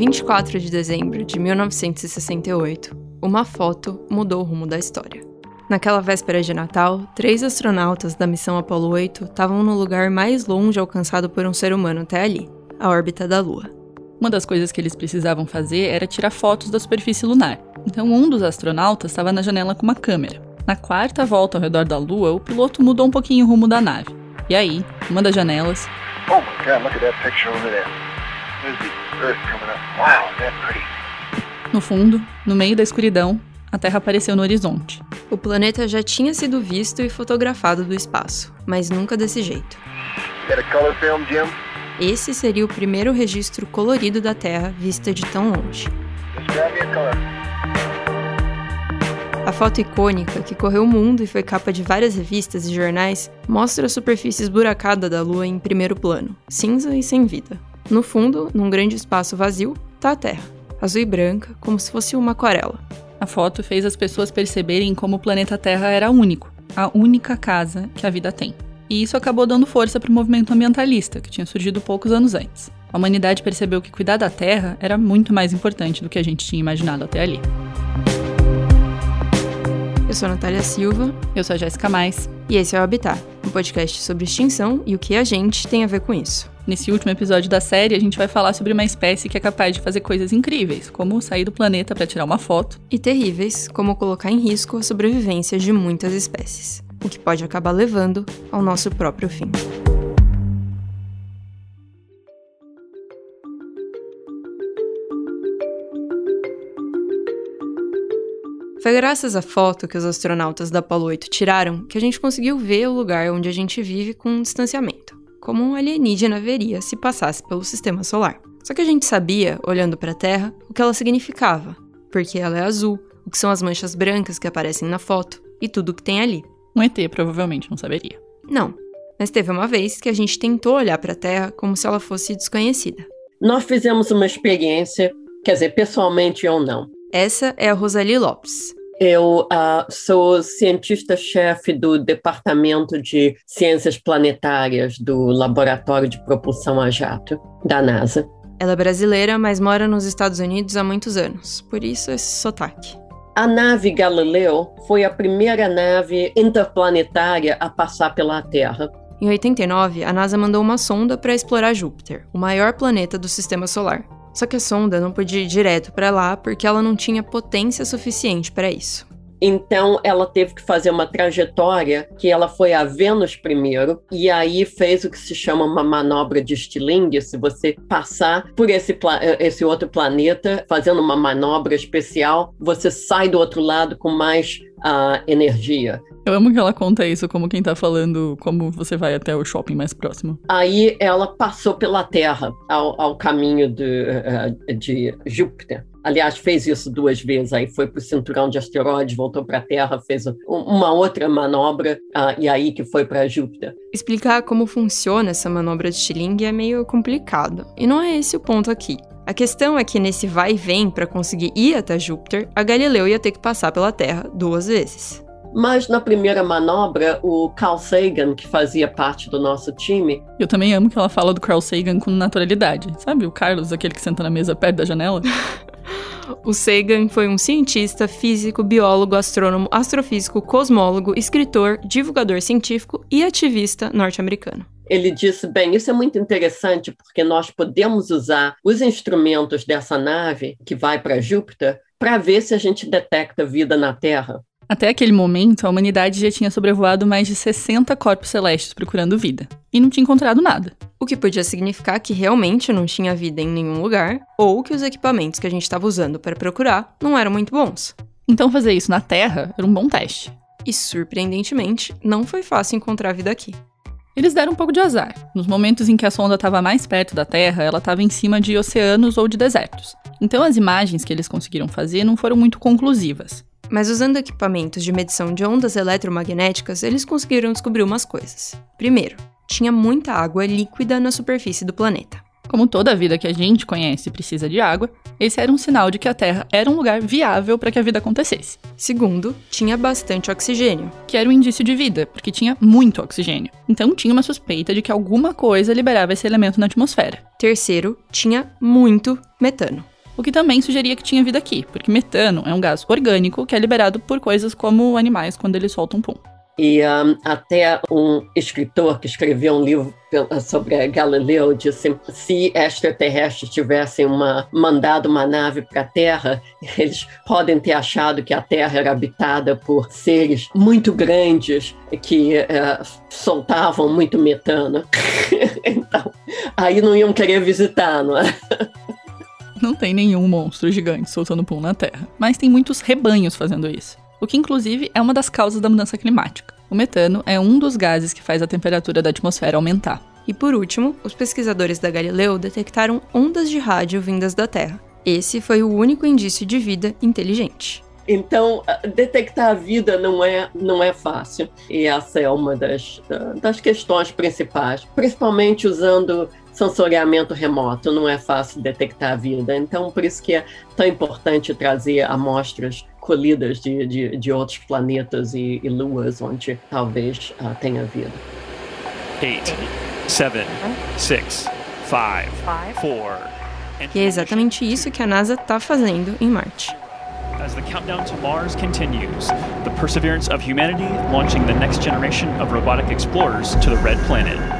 24 de dezembro de 1968, uma foto mudou o rumo da história. Naquela véspera de Natal, três astronautas da missão Apollo 8 estavam no lugar mais longe alcançado por um ser humano até ali, a órbita da Lua. Uma das coisas que eles precisavam fazer era tirar fotos da superfície lunar. Então, um dos astronautas estava na janela com uma câmera. Na quarta volta ao redor da Lua, o piloto mudou um pouquinho o rumo da nave. E aí, uma das janelas. Oh my God, look at that picture over there. There's the Earth coming up. Wow, that pretty. No fundo, no meio da escuridão, a Terra apareceu no horizonte. O planeta já tinha sido visto e fotografado do espaço, mas nunca desse jeito. Esse seria o primeiro registro colorido da Terra vista de tão longe. A foto icônica, que correu o mundo e foi capa de várias revistas e jornais, mostra a superfície esburacada da Lua em primeiro plano, cinza e sem vida. No fundo, num grande espaço vazio, está a Terra, azul e branca, como se fosse uma aquarela. A foto fez as pessoas perceberem como o planeta Terra era único, a única casa que a vida tem. E isso acabou dando força para o movimento ambientalista, que tinha surgido poucos anos antes. A humanidade percebeu que cuidar da Terra era muito mais importante do que a gente tinha imaginado até ali. Eu sou a Natália Silva. Eu sou a Jéssica Mais. E esse é o Habitat, um podcast sobre extinção e o que a gente tem a ver com isso. Nesse último episódio da série, a gente vai falar sobre uma espécie que é capaz de fazer coisas incríveis, como sair do planeta para tirar uma foto, e terríveis, como colocar em risco a sobrevivência de muitas espécies, o que pode acabar levando ao nosso próprio fim. Foi graças à foto que os astronautas da Apollo 8 tiraram que a gente conseguiu ver o lugar onde a gente vive com um distanciamento, como um alienígena veria se passasse pelo sistema solar. Só que a gente sabia, olhando para a Terra, o que ela significava, porque ela é azul, o que são as manchas brancas que aparecem na foto e tudo o que tem ali. Um ET provavelmente não saberia. Não, mas teve uma vez que a gente tentou olhar para a Terra como se ela fosse desconhecida. Nós fizemos uma experiência, quer dizer, pessoalmente ou não, essa é a Rosalie Lopes. Eu uh, sou cientista-chefe do Departamento de Ciências Planetárias do Laboratório de Propulsão a Jato, da NASA. Ela é brasileira, mas mora nos Estados Unidos há muitos anos, por isso esse sotaque. A nave Galileu foi a primeira nave interplanetária a passar pela Terra. Em 89, a NASA mandou uma sonda para explorar Júpiter, o maior planeta do sistema solar. Só que a sonda não podia ir direto para lá porque ela não tinha potência suficiente para isso. Então ela teve que fazer uma trajetória que ela foi a Vênus primeiro e aí fez o que se chama uma manobra de estilingue. Se você passar por esse, esse outro planeta fazendo uma manobra especial, você sai do outro lado com mais uh, energia. Eu amo que ela conta isso como quem tá falando como você vai até o shopping mais próximo. Aí ela passou pela Terra ao, ao caminho de, uh, de Júpiter. Aliás, fez isso duas vezes. Aí foi para o cinturão de asteroides, voltou para a Terra, fez uma outra manobra uh, e aí que foi para Júpiter. Explicar como funciona essa manobra de Stiling é meio complicado. E não é esse o ponto aqui. A questão é que nesse vai e vem para conseguir ir até Júpiter, a Galileu ia ter que passar pela Terra duas vezes. Mas na primeira manobra, o Carl Sagan, que fazia parte do nosso time. Eu também amo que ela fala do Carl Sagan com naturalidade. Sabe o Carlos, aquele que senta na mesa perto da janela? o Sagan foi um cientista, físico, biólogo, astrônomo, astrofísico, cosmólogo, escritor, divulgador científico e ativista norte-americano ele disse: bem, isso é muito interessante porque nós podemos usar os instrumentos dessa nave que vai para Júpiter para ver se a gente detecta vida na Terra. Até aquele momento, a humanidade já tinha sobrevoado mais de 60 corpos celestes procurando vida, e não tinha encontrado nada. O que podia significar que realmente não tinha vida em nenhum lugar, ou que os equipamentos que a gente estava usando para procurar não eram muito bons. Então fazer isso na Terra era um bom teste. E surpreendentemente, não foi fácil encontrar vida aqui. Eles deram um pouco de azar. Nos momentos em que a sonda estava mais perto da Terra, ela estava em cima de oceanos ou de desertos. Então as imagens que eles conseguiram fazer não foram muito conclusivas. Mas usando equipamentos de medição de ondas eletromagnéticas, eles conseguiram descobrir umas coisas. Primeiro, tinha muita água líquida na superfície do planeta. Como toda a vida que a gente conhece precisa de água, esse era um sinal de que a Terra era um lugar viável para que a vida acontecesse. Segundo, tinha bastante oxigênio, que era um indício de vida, porque tinha muito oxigênio. Então tinha uma suspeita de que alguma coisa liberava esse elemento na atmosfera. Terceiro, tinha muito metano. o que também sugeria que tinha vida aqui, porque metano é um gás orgânico que é liberado por coisas como animais quando eles soltam pum. E um, até um escritor que escreveu um livro sobre Galileu disse se extraterrestres tivessem uma, mandado uma nave para a Terra, eles podem ter achado que a Terra era habitada por seres muito grandes que uh, soltavam muito metano. então, aí não iam querer visitar, não é? Não tem nenhum monstro gigante soltando pum na Terra, mas tem muitos rebanhos fazendo isso o que inclusive é uma das causas da mudança climática. O metano é um dos gases que faz a temperatura da atmosfera aumentar. E por último, os pesquisadores da Galileu detectaram ondas de rádio vindas da Terra. Esse foi o único indício de vida inteligente. Então, detectar a vida não é, não é fácil. E essa é uma das, das questões principais, principalmente usando sensoriamento remoto. Não é fácil detectar a vida. Então, por isso que é tão importante trazer amostras colhidas de, de, de outros planetas e, e, luas onde talvez uh, tenha vida. Eight, seven, six, five, four. E é exatamente isso que a NASA está fazendo em Marte. As the countdown to Mars continues, the perseverance of humanity launching the next generation of robotic explorers to the red planet.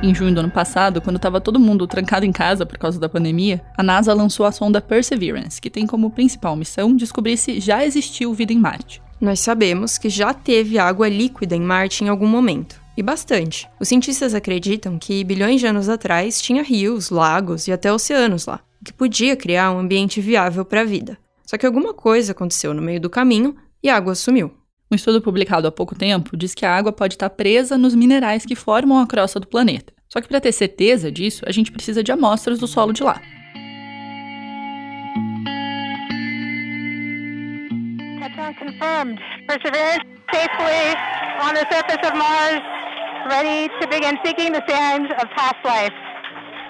Em junho do ano passado, quando estava todo mundo trancado em casa por causa da pandemia, a NASA lançou a sonda Perseverance, que tem como principal missão descobrir se já existiu vida em Marte. Nós sabemos que já teve água líquida em Marte em algum momento. E bastante. Os cientistas acreditam que bilhões de anos atrás tinha rios, lagos e até oceanos lá, o que podia criar um ambiente viável para a vida. Só que alguma coisa aconteceu no meio do caminho e a água sumiu. Um estudo publicado há pouco tempo diz que a água pode estar presa nos minerais que formam a crosta do planeta. Só que para ter certeza disso, a gente precisa de amostras do solo de lá. confirmed. Perseverance safely on the surface of Mars, ready to begin seeking the sands of past life.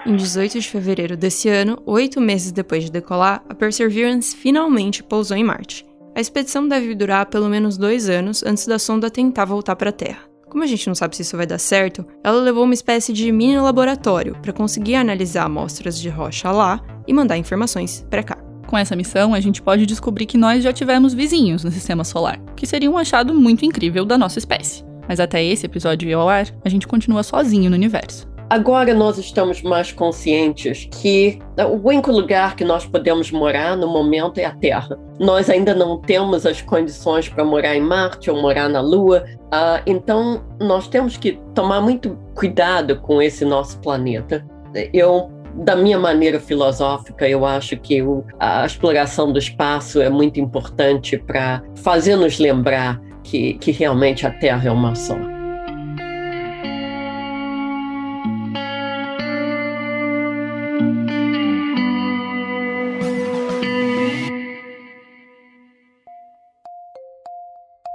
Em 18 de fevereiro desse ano, oito meses depois de decolar, a Perseverance finalmente pousou em Marte. A expedição deve durar pelo menos dois anos antes da sonda tentar voltar para a Terra. Como a gente não sabe se isso vai dar certo, ela levou uma espécie de mini laboratório para conseguir analisar amostras de rocha lá e mandar informações para cá. Com essa missão, a gente pode descobrir que nós já tivemos vizinhos no sistema solar, que seria um achado muito incrível da nossa espécie. Mas até esse episódio ir ao ar, a gente continua sozinho no universo. Agora nós estamos mais conscientes que o único lugar que nós podemos morar no momento é a Terra. Nós ainda não temos as condições para morar em Marte ou morar na Lua, uh, então nós temos que tomar muito cuidado com esse nosso planeta. Eu da minha maneira filosófica, eu acho que o, a exploração do espaço é muito importante para fazer nos lembrar que, que realmente a Terra é uma só.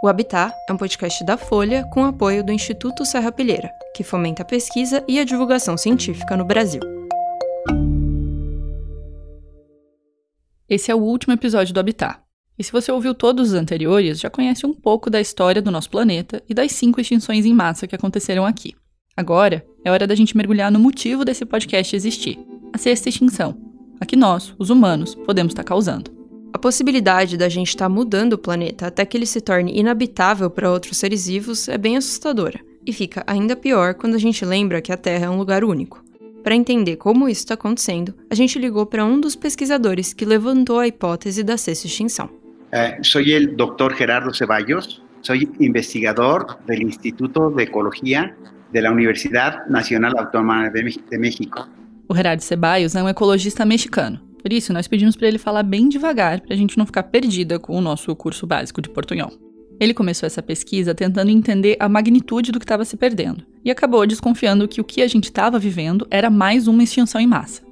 O Habitat é um podcast da Folha com apoio do Instituto Serra Pilheira, que fomenta a pesquisa e a divulgação científica no Brasil. Esse é o último episódio do Habitat. E se você ouviu todos os anteriores, já conhece um pouco da história do nosso planeta e das cinco extinções em massa que aconteceram aqui. Agora é hora da gente mergulhar no motivo desse podcast existir: a sexta extinção, a que nós, os humanos, podemos estar causando. A possibilidade da gente estar tá mudando o planeta até que ele se torne inabitável para outros seres vivos é bem assustadora, e fica ainda pior quando a gente lembra que a Terra é um lugar único. Para entender como isso está acontecendo, a gente ligou para um dos pesquisadores que levantou a hipótese da sexta extinção. Uh, soy el doctor Gerardo Ceballos, soy investigador del Instituto de Ecología de la Universidad Nacional Autónoma de México. O Gerardo Ceballos é um ecologista mexicano por isso, nós pedimos para ele falar bem devagar, para a gente não ficar perdida com o nosso curso básico de portunhol. Ele começou essa pesquisa tentando entender a magnitude do que estava se perdendo e acabou desconfiando que o que a gente estava vivendo era mais uma extinção em massa.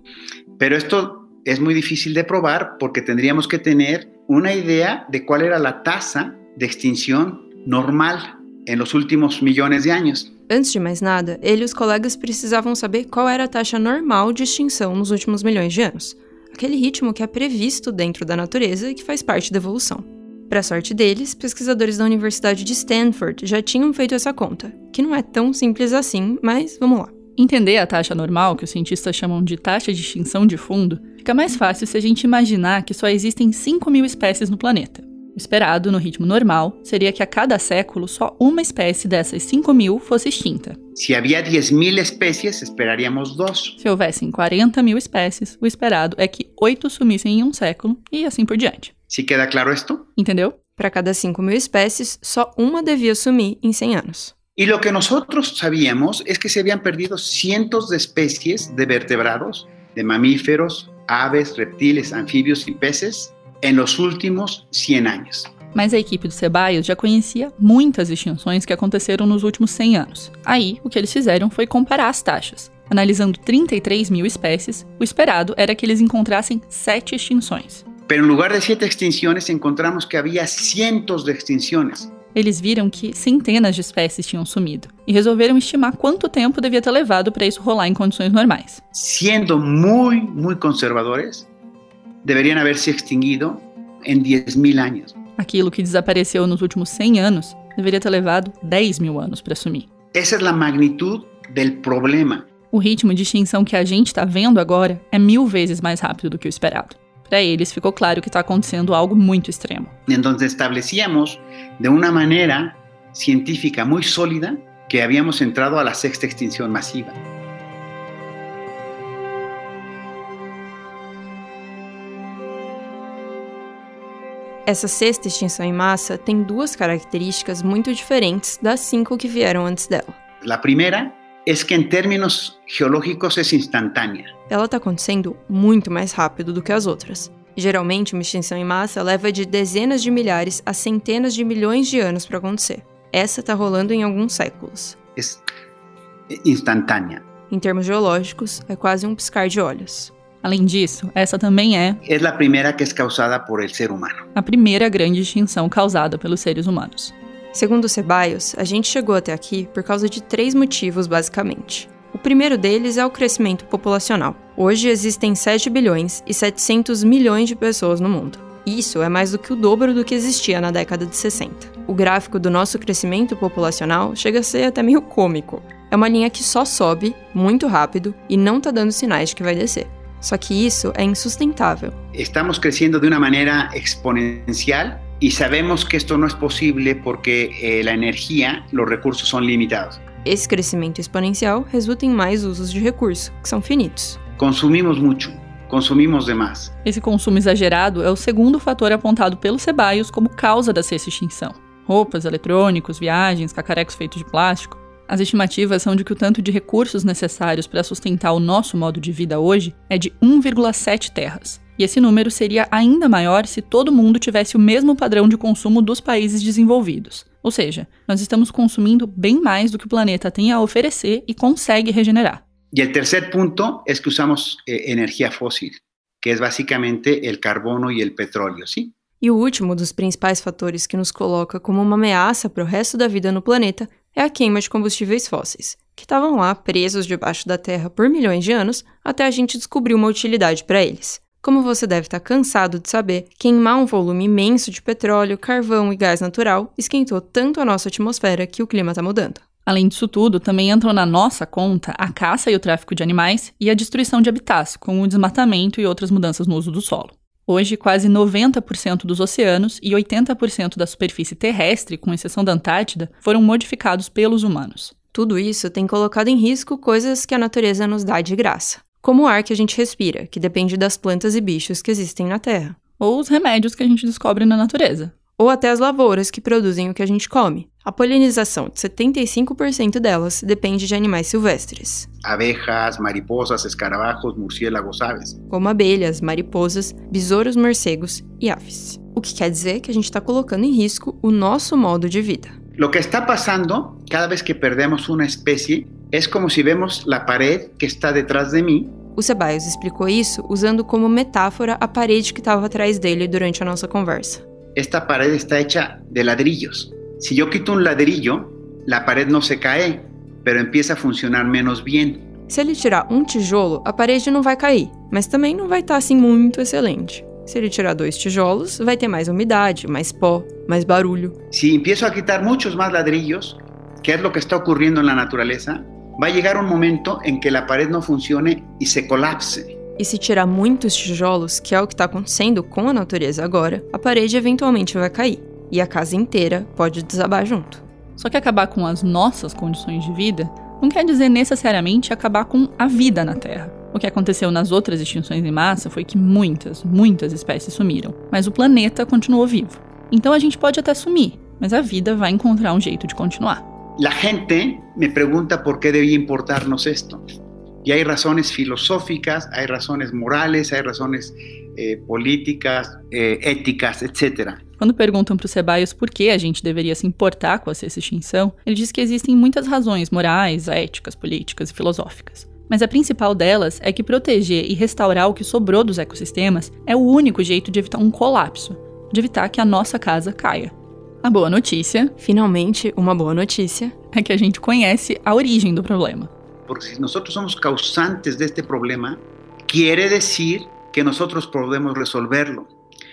Pero esto es muy difícil de probar porque tendríamos que tener una idea de cuál era la tasa de extinción normal en los últimos millones de años. Antes de mais nada, ele e os colegas precisavam saber qual era a taxa normal de extinção nos últimos milhões de anos aquele ritmo que é previsto dentro da natureza e que faz parte da evolução. Para sorte deles, pesquisadores da Universidade de Stanford já tinham feito essa conta, que não é tão simples assim, mas vamos lá. Entender a taxa normal, que os cientistas chamam de taxa de extinção de fundo, fica mais fácil se a gente imaginar que só existem 5 mil espécies no planeta. O esperado, no ritmo normal, seria que a cada século só uma espécie dessas 5 mil fosse extinta. Se havia 10 mil espécies, esperaríamos dois. Se houvessem 40 mil espécies, o esperado é que oito sumissem em um século e assim por diante. ¿Sí queda claro esto? Entendeu? Para cada 5 mil espécies, só uma devia sumir em 100 anos. Y lo que nosotros sabíamos es que se habían perdido cientos de especies de vertebrados, de mamíferos, aves, reptiles, anfibios y peces en los últimos 100 años. Mas a equipe do Ceballos já conhecia muitas extinções que aconteceram nos últimos 100 anos. Aí, o que eles fizeram foi comparar as taxas. Analisando 33 mil espécies, o esperado era que eles encontrassem sete extinções. Pero en lugar de siete extinciones encontramos que había cientos de extinciones. Eles viram que centenas de espécies tinham sumido e resolveram estimar quanto tempo devia ter levado para isso rolar em condições normais. Siendo muy, muy conservadores, deberían haberse extinguido en 10.000 años. Aquilo que desapareceu nos últimos 100 anos deveria ter levado 10 mil anos para sumir. Esa es la magnitud del problema. O ritmo de extinção que a gente está vendo agora é mil vezes mais rápido do que o esperado. Para eles, ficou claro que está acontecendo algo muito extremo. Entonces establecíamos de una manera científica muy sólida que habíamos entrado a la sexta extinción masiva. Essa sexta extinção em massa tem duas características muito diferentes das cinco que vieram antes dela. La primera es que en términos geológicos es instantánea. Ela está acontecendo muito mais rápido do que as outras. Geralmente, uma extinção em massa leva de dezenas de milhares a centenas de milhões de anos para acontecer. Essa está rolando em alguns séculos. Es instantánea. Em termos geológicos, é quase um piscar de olhos. Além disso, essa também é Es la primera que es causada por el ser humano. a primeira grande extinção causada pelos seres humanos. Segundo Ceballos, a gente chegou até aqui por causa de três motivos, basicamente. O primeiro deles é o crescimento populacional. Hoje existem 7 bilhões e 700 milhões de pessoas no mundo. Isso é mais do que o dobro do que existia na década de 60. O gráfico do nosso crescimento populacional chega a ser até meio cômico. É uma linha que só sobe, muito rápido, e não tá dando sinais de que vai descer. Só que isso é insustentável. Estamos creciendo de una manera exponencial y sabemos que esto no es posible porque eh, la energía, los recursos son limitados. Esse crescimento exponencial resulta em mais usos de recurso, que são finitos. Consumimos mucho, consumimos de más. Esse consumo exagerado é o segundo fator apontado pelos Ceballos como causa da sexta extinção. Roupas, eletrônicos, viagens, cacarecos feitos de plástico. As estimativas são de que o tanto de recursos necessários para sustentar o nosso modo de vida hoje é de 1,7 terras. E esse número seria ainda maior se todo mundo tivesse o mesmo padrão de consumo dos países desenvolvidos. Ou seja, nós estamos consumindo bem mais do que o planeta tem a oferecer e consegue regenerar. Y el tercer punto es que usamos eh, energía fósil, que es básicamente el carbono y el petróleo, ¿sí? E o último dos principais fatores que nos coloca como uma ameaça para o resto da vida no planeta é a queima de combustíveis fósseis, que estavam lá presos debaixo da Terra por milhões de anos até a gente descobrir uma utilidade para eles. Como você deve estar cansado de saber, queimar um volume imenso de petróleo, carvão e gás natural esquentou tanto a nossa atmosfera que o clima está mudando. Além disso tudo, também entram na nossa conta a caça e o tráfico de animais e a destruição de habitats, como o desmatamento e outras mudanças no uso do solo. Hoje, quase 90% dos oceanos e 80% da superfície terrestre, com exceção da Antártida, foram modificados pelos humanos. Tudo isso tem colocado em risco coisas que a natureza nos dá de graça, como o ar que a gente respira, que depende das plantas e bichos que existem na Terra, Ou os remédios que a gente descobre na natureza. Ou até as lavouras que produzem o que a gente come. A polinização de 75% delas depende de animais silvestres, Abejas, mariposas, escarabajos, murciélagos, aves. como abelhas, mariposas, besouros morcegos e aves. O que quer dizer que a gente está colocando em risco o nosso modo de vida. Lo que está pasando cada vez que perdemos una especie es como si vemos la pared que está detrás de mí O Ceballos explicou isso usando como metáfora a parede que estava atrás dele durante a nossa conversa. Esta pared está hecha de ladrillos. Si yo quito un ladrillo, la pared no se cae, pero empieza a funcionar menos bien. Se ele tirar um tijolo, a parede não vai cair, mas também não vai estar assim muito excelente. Se ele tirar dois tijolos, vai ter mais umidade, mais pó, mais barulho. Si empiezo a quitar muchos más ladrillos, que es lo que está ocurriendo en la naturaleza, va a llegar un momento en que la pared no funcione y se colapse. E se tirar muitos tijolos, que é o que está acontecendo com a natureza agora, a parede eventualmente vai cair e a casa inteira pode desabar junto. Só que acabar com as nossas condições de vida não quer dizer necessariamente acabar com a vida na Terra. O que aconteceu nas outras extinções em massa foi que muitas, muitas espécies sumiram, mas o planeta continuou vivo. Então a gente pode até sumir, mas a vida vai encontrar um jeito de continuar. La gente me pregunta por qué debía importarnos esto. Y hay razones filosóficas, hay razones morales, hay razones eh, políticas, eh, éticas, etc. Quando perguntam para o Ceballos por que a gente deveria se importar com essa extinção, ele diz que existem muitas razões morais, éticas, políticas e filosóficas. Mas a principal delas é que proteger e restaurar o que sobrou dos ecossistemas é o único jeito de evitar um colapso, de evitar que a nossa casa caia. A boa notícia, finalmente uma boa notícia, é que a gente conhece a origem do problema. Porque se nós somos causantes deste problema, quiere decir que nós podemos resolverlo.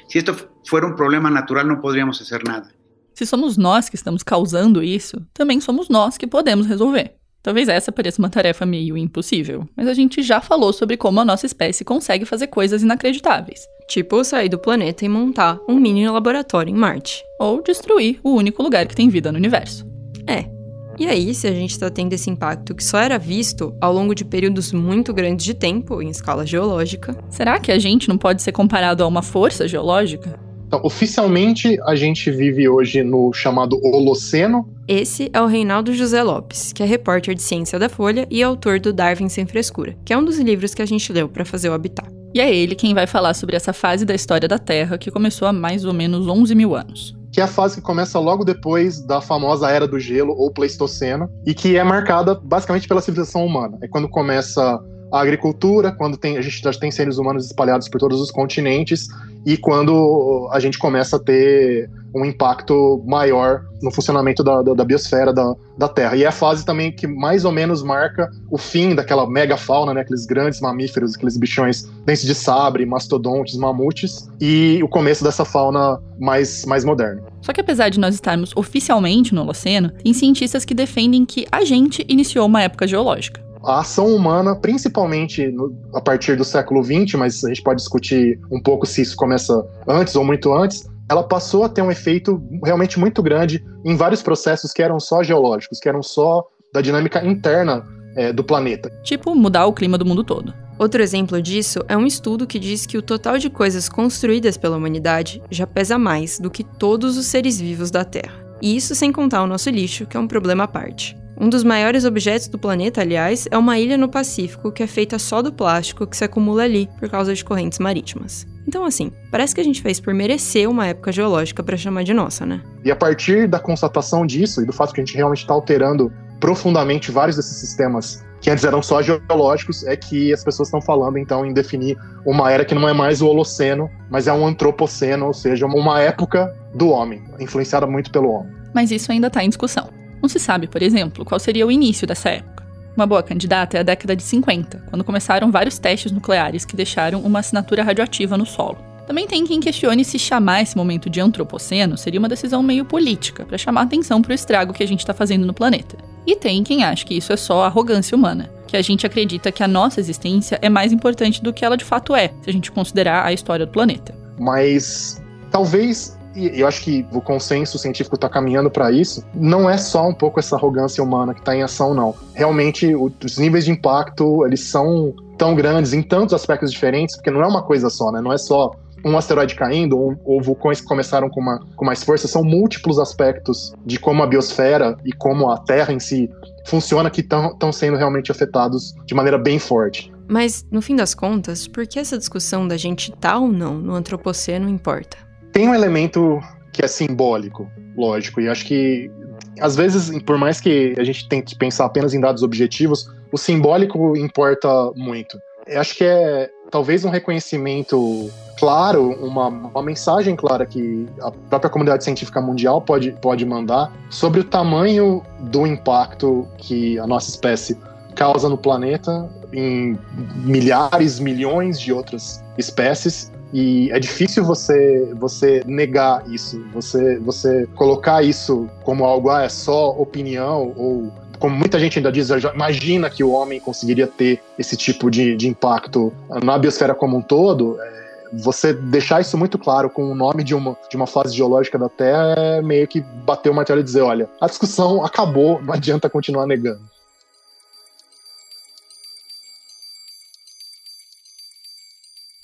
Se isto for um problema natural, não poderíamos fazer nada. Se somos nós que estamos causando isso, também somos nós que podemos resolver. Talvez essa pareça uma tarefa meio impossível, mas a gente já falou sobre como a nossa espécie consegue fazer coisas inacreditáveis. Tipo sair do planeta e montar um mini laboratório em Marte. Ou destruir o único lugar que tem vida no universo. É. E aí, se a gente está tendo esse impacto que só era visto ao longo de períodos muito grandes de tempo, em escala geológica. Será que a gente não pode ser comparado a uma força geológica? Então, oficialmente, a gente vive hoje no chamado Holoceno. Esse é o Reinaldo José Lopes, que é repórter de ciência da Folha e autor do Darwin Sem Frescura, que é um dos livros que a gente leu para fazer o Habitat. E é ele quem vai falar sobre essa fase da história da Terra que começou há mais ou menos 11 mil anos que é a fase que começa logo depois da famosa Era do Gelo ou Pleistoceno e que é marcada basicamente pela civilização humana. É quando começa a agricultura, quando tem, a gente já tem seres humanos espalhados por todos os continentes e quando a gente começa a ter um impacto maior no funcionamento da, da, da biosfera da, da, Terra. E é a fase também que mais ou menos marca o fim daquela megafauna, né, aqueles grandes mamíferos, aqueles bichões dentes de sabre, mastodontes, mamutes, e o começo dessa fauna mais, mais moderna. Só que apesar de nós estarmos oficialmente no Holoceno, tem cientistas que defendem que a gente iniciou uma época geológica a ação humana, principalmente no, a partir do século XX, mas a gente pode discutir um pouco se isso começa antes ou muito antes, ela passou a ter um efeito realmente muito grande em vários processos que eram só geológicos, que eram só da dinâmica interna é, do planeta. Tipo, mudar o clima do mundo todo. Outro exemplo disso é um estudo que diz que o total de coisas construídas pela humanidade já pesa mais do que todos os seres vivos da Terra. E isso sem contar o nosso lixo, que é um problema à parte. Um dos maiores objetos do planeta, aliás, é uma ilha no Pacífico que é feita só do plástico que se acumula ali por causa de correntes marítimas. Então, assim, parece que a gente fez por merecer uma época geológica para chamar de nossa, né? E a partir da constatação disso e do fato que a gente realmente está alterando profundamente vários desses sistemas que antes eram só geológicos, é que as pessoas estão falando então em definir uma era que não é mais o Holoceno, mas é um antropoceno, ou seja, uma época do homem, influenciada muito pelo homem. Mas isso ainda está em discussão. Não se sabe, por exemplo, qual seria o início dessa época. Uma boa candidata é a década de 50, quando começaram vários testes nucleares que deixaram uma assinatura radioativa no solo. Também tem quem questione se chamar esse momento de antropoceno seria uma decisão meio política, para chamar atenção para o estrago que a gente está fazendo no planeta. E tem quem acha que isso é só arrogância humana, que a gente acredita que a nossa existência é mais importante do que ela de fato é, se a gente considerar a história do planeta. Mas talvez e eu acho que o consenso científico está caminhando para isso, não é só um pouco essa arrogância humana que está em ação, não. Realmente, os níveis de impacto, eles são tão grandes em tantos aspectos diferentes, porque não é uma coisa só, né? Não é só um asteroide caindo ou, ou, vulcões que começaram com, uma, com mais força, são múltiplos aspectos de como a biosfera e como a Terra em si funciona que estão sendo realmente afetados de maneira bem forte. Mas, no fim das contas, por que essa discussão da gente estar tá ou não no antropoceno importa? Tem um elemento que é simbólico, lógico, e acho que às vezes, por mais que a gente tente pensar apenas em dados objetivos, o simbólico importa muito. Eu acho que é talvez um reconhecimento claro, uma, uma mensagem clara que a própria comunidade científica mundial pode, pode mandar sobre o tamanho do impacto que a nossa espécie causa no planeta em milhares, milhões de outras espécies e é difícil você você negar isso, você você colocar isso como algo ah, é só opinião ou como muita gente ainda diz, imagina que o homem conseguiria ter esse tipo de, de impacto na biosfera como um todo. É, você deixar isso muito claro com o nome de uma, de uma fase geológica da Terra é meio que bater o martelo e dizer: olha, a discussão acabou, não adianta continuar negando.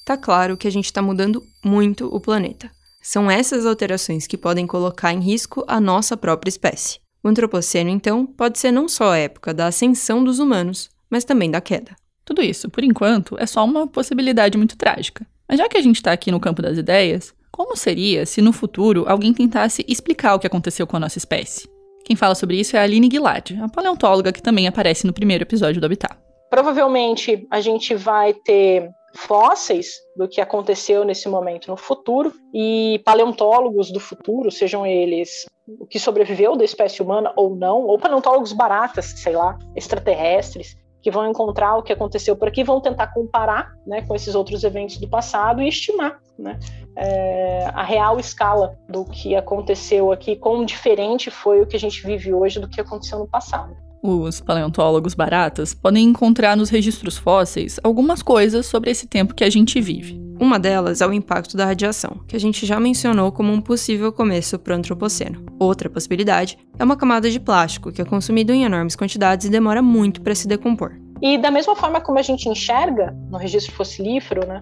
Tá claro que a gente está mudando muito o planeta. São essas alterações que podem colocar em risco a nossa própria espécie. O antropoceno, então, pode ser não só a época da ascensão dos humanos, mas também da queda. Tudo isso, por enquanto, é só uma possibilidade muito trágica. Mas já que a gente está aqui no campo das ideias, como seria se no futuro alguém tentasse explicar o que aconteceu com a nossa espécie? Quem fala sobre isso é a Aline Gilad, a paleontóloga que também aparece no primeiro episódio do Habitat. Provavelmente a gente vai ter fósseis do que aconteceu nesse momento no futuro e paleontólogos do futuro, sejam eles o que sobreviveu da espécie humana ou não, ou paleontólogos baratas, sei lá, extraterrestres, que vão encontrar o que aconteceu por aqui, vão tentar comparar né, com esses outros eventos do passado e estimar né, é, a real escala do que aconteceu aqui, quão diferente foi o que a gente vive hoje do que aconteceu no passado. Os paleontólogos baratas podem encontrar nos registros fósseis algumas coisas sobre esse tempo que a gente vive. Uma delas é o impacto da radiação, que a gente já mencionou como um possível começo para o antropoceno. Outra possibilidade é uma camada de plástico que é consumido em enormes quantidades e demora muito para se decompor. E da mesma forma como a gente enxerga no registro fossilífero, né,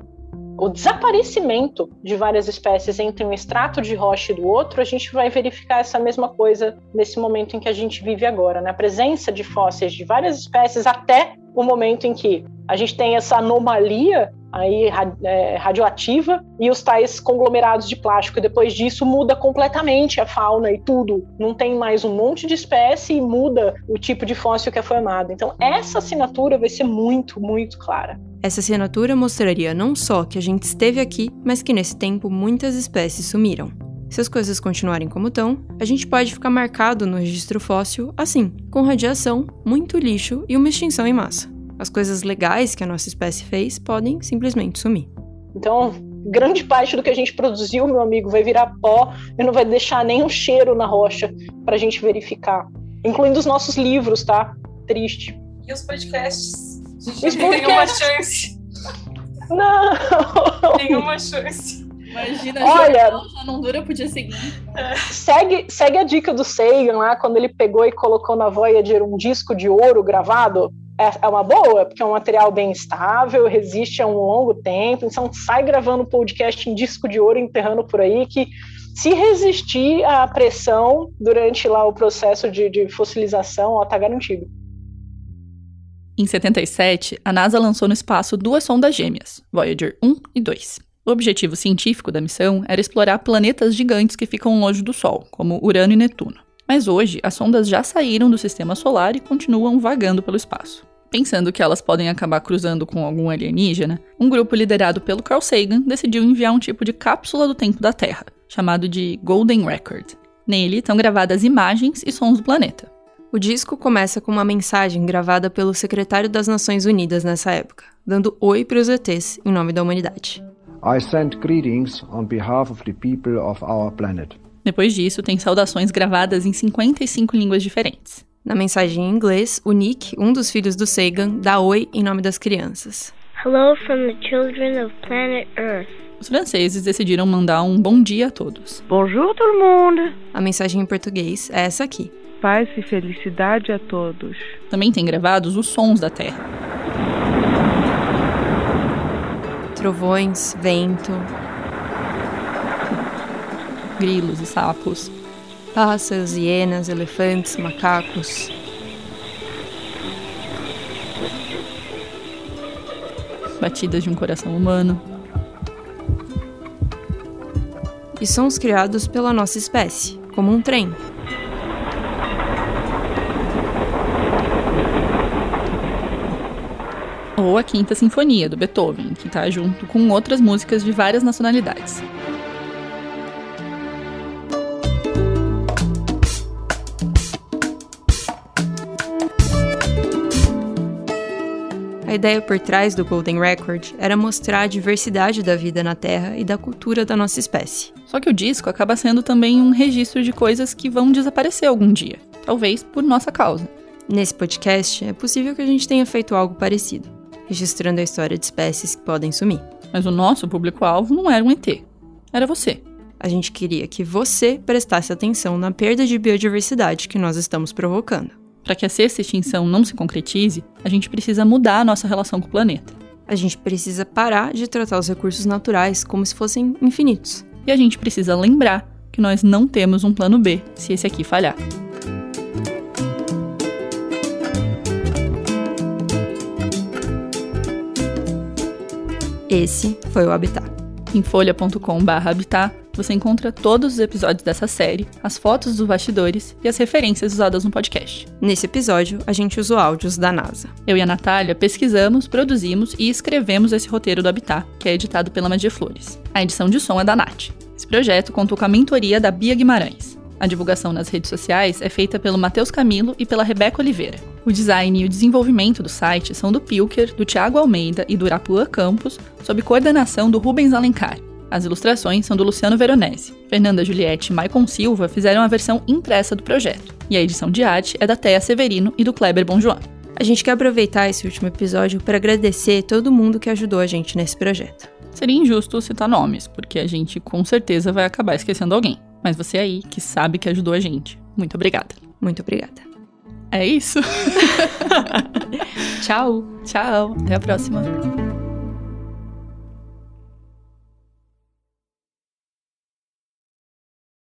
o desaparecimento de várias espécies entre um extrato de rocha e do outro, a gente vai verificar essa mesma coisa nesse momento em que a gente vive agora, né? A presença de fósseis de várias espécies até o momento em que a gente tem essa anomalia aí é, radioativa e os tais conglomerados de plástico. E depois disso muda completamente a fauna e tudo. Não tem mais um monte de espécie e muda o tipo de fóssil que é formado. Então essa assinatura vai ser muito, muito clara. Essa assinatura mostraria não só que a gente esteve aqui, mas que nesse tempo muitas espécies sumiram. Se as coisas continuarem como estão, a gente pode ficar marcado no registro fóssil assim, com radiação, muito lixo e uma extinção em massa as coisas legais que a nossa espécie fez podem simplesmente sumir. Então, grande parte do que a gente produziu, meu amigo, vai virar pó e não vai deixar nem um cheiro na rocha para a gente verificar. Incluindo os nossos livros, tá? Triste. E os podcasts? A gente os podcasts. tem uma chance. Não! Nenhuma chance. Imagina, Olha, já não dura pro dia seguinte. Segue, segue a dica do Sagan lá, quando ele pegou e colocou na Voyager um disco de ouro gravado é, é uma boa, porque é um material bem estável, resiste a um longo tempo, então sai gravando podcast em disco de ouro, enterrando por aí, que se resistir à pressão durante lá o processo de, de fossilização, ó, tá garantido. Em 77, a NASA lançou no espaço duas sondas gêmeas, Voyager 1 e 2. O objetivo científico da missão era explorar planetas gigantes que ficam longe do Sol, como Urano e Netuno. Mas hoje, as sondas já saíram do sistema solar e continuam vagando pelo espaço. Pensando que elas podem acabar cruzando com algum alienígena, um grupo liderado pelo Carl Sagan decidiu enviar um tipo de cápsula do tempo da Terra, chamado de Golden Record. Nele estão gravadas imagens e sons do planeta. O disco começa com uma mensagem gravada pelo secretário das Nações Unidas nessa época, dando oi para os ETs em nome da humanidade. I send greetings on behalf of the people of our planet. Depois disso, tem saudações gravadas em 55 línguas diferentes. Na mensagem em inglês, o Nick, um dos filhos do Sagan, dá oi em nome das crianças. Hello from the children of planet Earth. Os franceses decidiram mandar um bom dia a todos. Bonjour tout le monde. A mensagem em português é essa aqui. Paz e felicidade a todos. Também tem gravados os sons da Terra. Trovões, vento, grilos e sapos, pássaros, hienas, elefantes, macacos. Batidas de um coração humano. E sons criados pela nossa espécie, como um trem. Ou a Quinta Sinfonia do Beethoven, que está junto com outras músicas de várias nacionalidades. A ideia por trás do Golden Record era mostrar a diversidade da vida na Terra e da cultura da nossa espécie. Só que o disco acaba sendo também um registro de coisas que vão desaparecer algum dia, talvez por nossa causa. Nesse podcast, é possível que a gente tenha feito algo parecido, registrando a história de espécies que podem sumir. Mas o nosso público-alvo não era um ET, era você. A gente queria que você prestasse atenção na perda de biodiversidade que nós estamos provocando. Para que a sexta extinção não se concretize, a gente precisa mudar a nossa relação com o planeta. A gente precisa parar de tratar os recursos naturais como se fossem infinitos. E a gente precisa lembrar que nós não temos um plano B se esse aqui falhar. Esse foi o Habitat. Em folha.com/habitat você encontra todos os episódios dessa série, as fotos dos bastidores e as referências usadas no podcast. Nesse episódio, a gente usou áudios da NASA. Eu e a Natália pesquisamos, produzimos e escrevemos esse roteiro do Habitat, que é editado pela Magia Flores. A edição de som é da Nath. Esse projeto contou com a mentoria da Bia Guimarães. A divulgação nas redes sociais é feita pelo Matheus Camilo e pela Rebeca Oliveira. O design e o desenvolvimento do site são do Pilker, do Thiago Almeida e do Urapuã Campos, sob coordenação do Rubens Alencar. As ilustrações são do Luciano Veronese. Fernanda Juliette e Maicon Silva fizeram a versão impressa do projeto. E a edição de arte é da Thea Severino e do Kleber Bonjoan. A gente quer aproveitar esse último episódio para agradecer todo mundo que ajudou a gente nesse projeto. Seria injusto citar nomes, porque a gente com certeza vai acabar esquecendo alguém. Mas você aí, que sabe que ajudou a gente. Muito obrigada. Muito obrigada. É isso. Tchau. Tchau. Até a próxima.